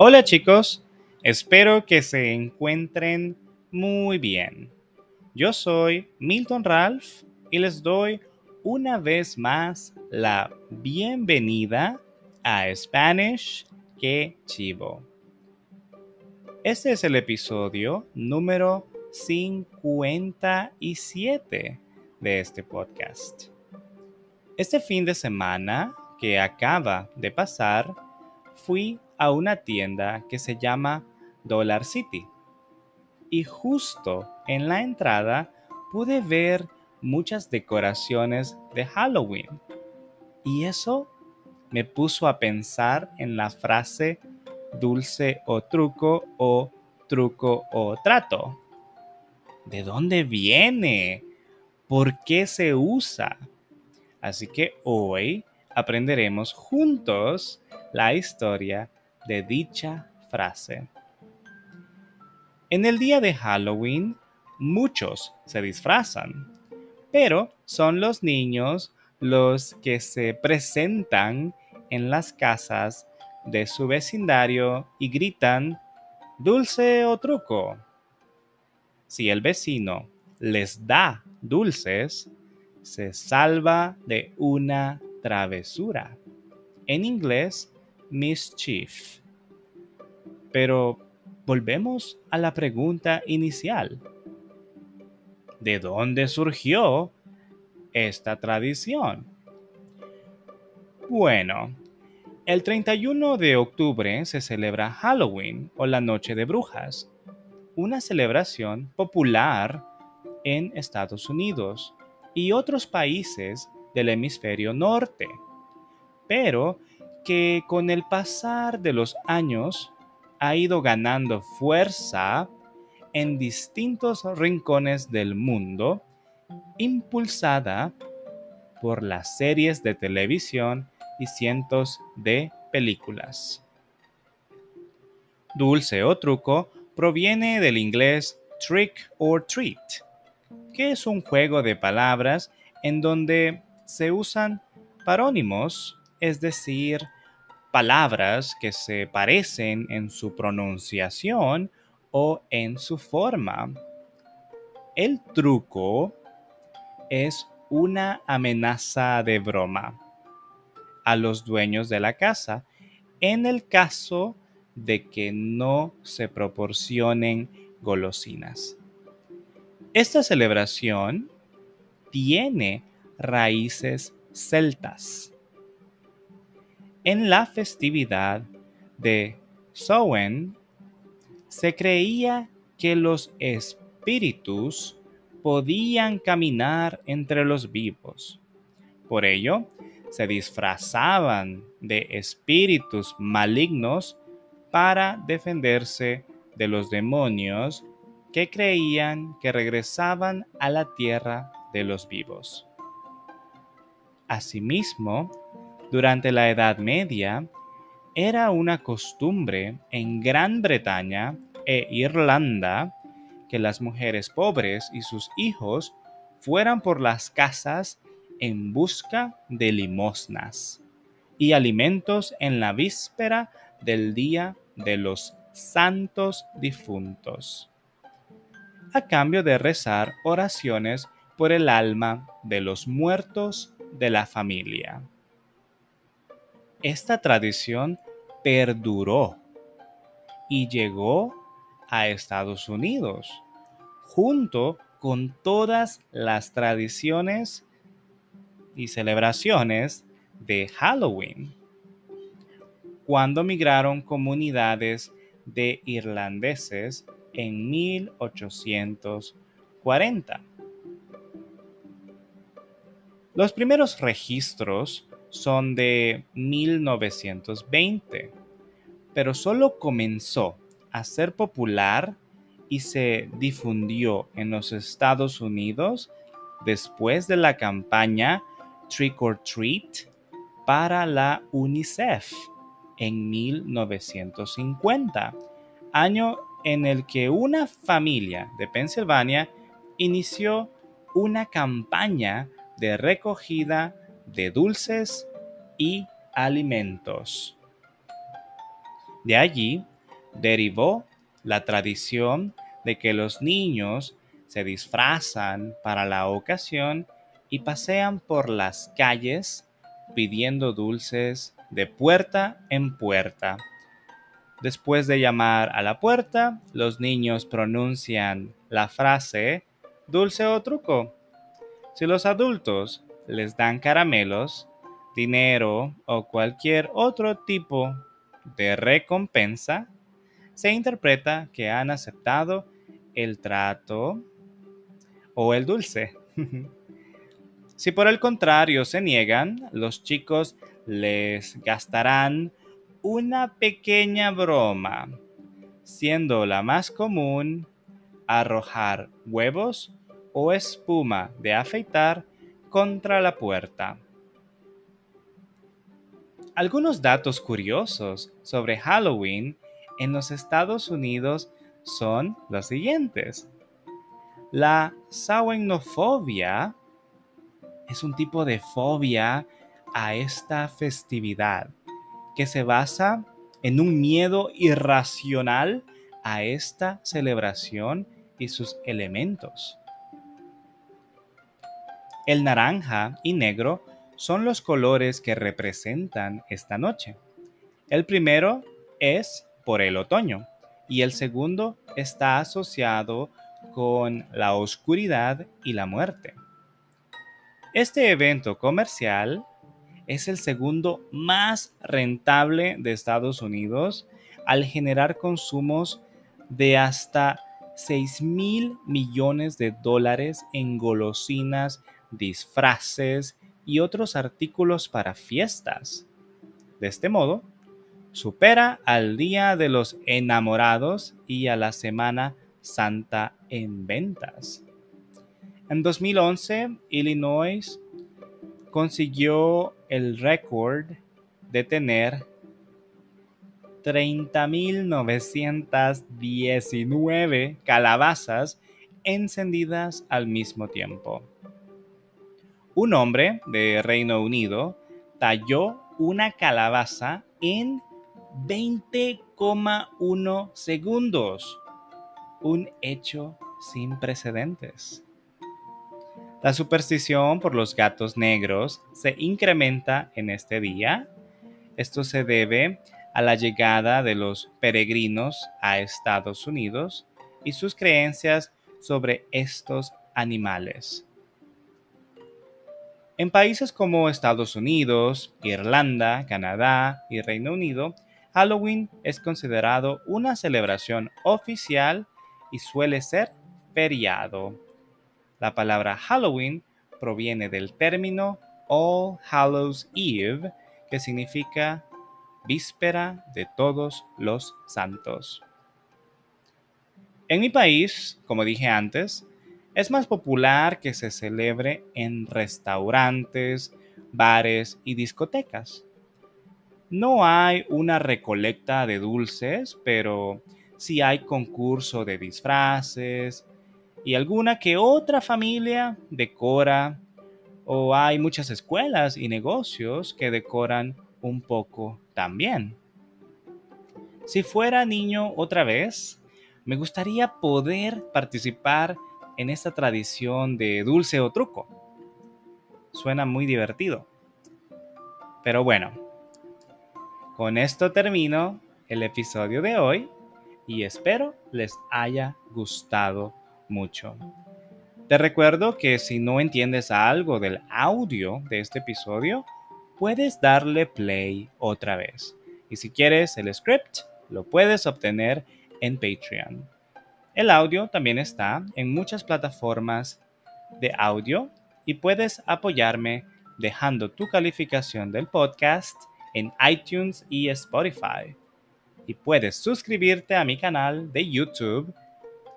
Hola chicos, espero que se encuentren muy bien. Yo soy Milton Ralph y les doy una vez más la bienvenida a Spanish que Chivo. Este es el episodio número 57 de este podcast. Este fin de semana que acaba de pasar, fui a una tienda que se llama Dollar City. Y justo en la entrada pude ver muchas decoraciones de Halloween. Y eso me puso a pensar en la frase dulce o truco o truco o trato. ¿De dónde viene? ¿Por qué se usa? Así que hoy aprenderemos juntos la historia de dicha frase. En el día de Halloween, muchos se disfrazan, pero son los niños los que se presentan en las casas de su vecindario y gritan dulce o truco. Si el vecino les da dulces, se salva de una travesura. En inglés, mischief. Pero volvemos a la pregunta inicial. ¿De dónde surgió esta tradición? Bueno, el 31 de octubre se celebra Halloween o la Noche de Brujas, una celebración popular en Estados Unidos y otros países del hemisferio norte, pero que con el pasar de los años ha ido ganando fuerza en distintos rincones del mundo, impulsada por las series de televisión y cientos de películas. Dulce o truco proviene del inglés trick or treat, que es un juego de palabras en donde se usan parónimos, es decir, palabras que se parecen en su pronunciación o en su forma. El truco es una amenaza de broma a los dueños de la casa en el caso de que no se proporcionen golosinas. Esta celebración tiene raíces celtas. En la festividad de Samhain se creía que los espíritus podían caminar entre los vivos. Por ello, se disfrazaban de espíritus malignos para defenderse de los demonios que creían que regresaban a la tierra de los vivos. Asimismo, durante la Edad Media, era una costumbre en Gran Bretaña e Irlanda que las mujeres pobres y sus hijos fueran por las casas en busca de limosnas y alimentos en la víspera del día de los santos difuntos, a cambio de rezar oraciones por el alma de los muertos de la familia. Esta tradición perduró y llegó a Estados Unidos, junto con todas las tradiciones y celebraciones de Halloween, cuando migraron comunidades de irlandeses en 1840. Los primeros registros son de 1920, pero solo comenzó a ser popular y se difundió en los Estados Unidos después de la campaña Trick or Treat para la UNICEF en 1950, año en el que una familia de Pensilvania inició una campaña de recogida de dulces y alimentos. De allí derivó la tradición de que los niños se disfrazan para la ocasión y pasean por las calles pidiendo dulces de puerta en puerta. Después de llamar a la puerta, los niños pronuncian la frase dulce o truco. Si los adultos les dan caramelos, dinero o cualquier otro tipo de recompensa, se interpreta que han aceptado el trato o el dulce. si por el contrario se niegan, los chicos les gastarán una pequeña broma, siendo la más común arrojar huevos o espuma de afeitar contra la puerta. Algunos datos curiosos sobre Halloween en los Estados Unidos son los siguientes. La sauenofobia es un tipo de fobia a esta festividad que se basa en un miedo irracional a esta celebración y sus elementos. El naranja y negro son los colores que representan esta noche. El primero es por el otoño y el segundo está asociado con la oscuridad y la muerte. Este evento comercial es el segundo más rentable de Estados Unidos al generar consumos de hasta 6 mil millones de dólares en golosinas disfraces y otros artículos para fiestas. De este modo, supera al Día de los Enamorados y a la Semana Santa en ventas. En 2011, Illinois consiguió el récord de tener 30.919 calabazas encendidas al mismo tiempo. Un hombre de Reino Unido talló una calabaza en 20,1 segundos. Un hecho sin precedentes. La superstición por los gatos negros se incrementa en este día. Esto se debe a la llegada de los peregrinos a Estados Unidos y sus creencias sobre estos animales. En países como Estados Unidos, Irlanda, Canadá y Reino Unido, Halloween es considerado una celebración oficial y suele ser feriado. La palabra Halloween proviene del término All Hallows Eve, que significa víspera de todos los santos. En mi país, como dije antes, es más popular que se celebre en restaurantes, bares y discotecas. No hay una recolecta de dulces, pero sí hay concurso de disfraces y alguna que otra familia decora o hay muchas escuelas y negocios que decoran un poco también. Si fuera niño otra vez, me gustaría poder participar en esta tradición de dulce o truco. Suena muy divertido. Pero bueno, con esto termino el episodio de hoy y espero les haya gustado mucho. Te recuerdo que si no entiendes algo del audio de este episodio, puedes darle play otra vez. Y si quieres el script, lo puedes obtener en Patreon. El audio también está en muchas plataformas de audio y puedes apoyarme dejando tu calificación del podcast en iTunes y Spotify. Y puedes suscribirte a mi canal de YouTube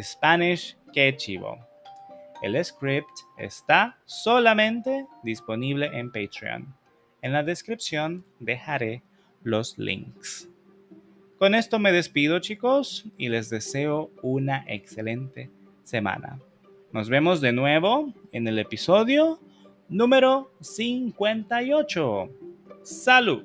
Spanish Que Chivo. El script está solamente disponible en Patreon. En la descripción dejaré los links. Con esto me despido chicos y les deseo una excelente semana. Nos vemos de nuevo en el episodio número 58. Salud.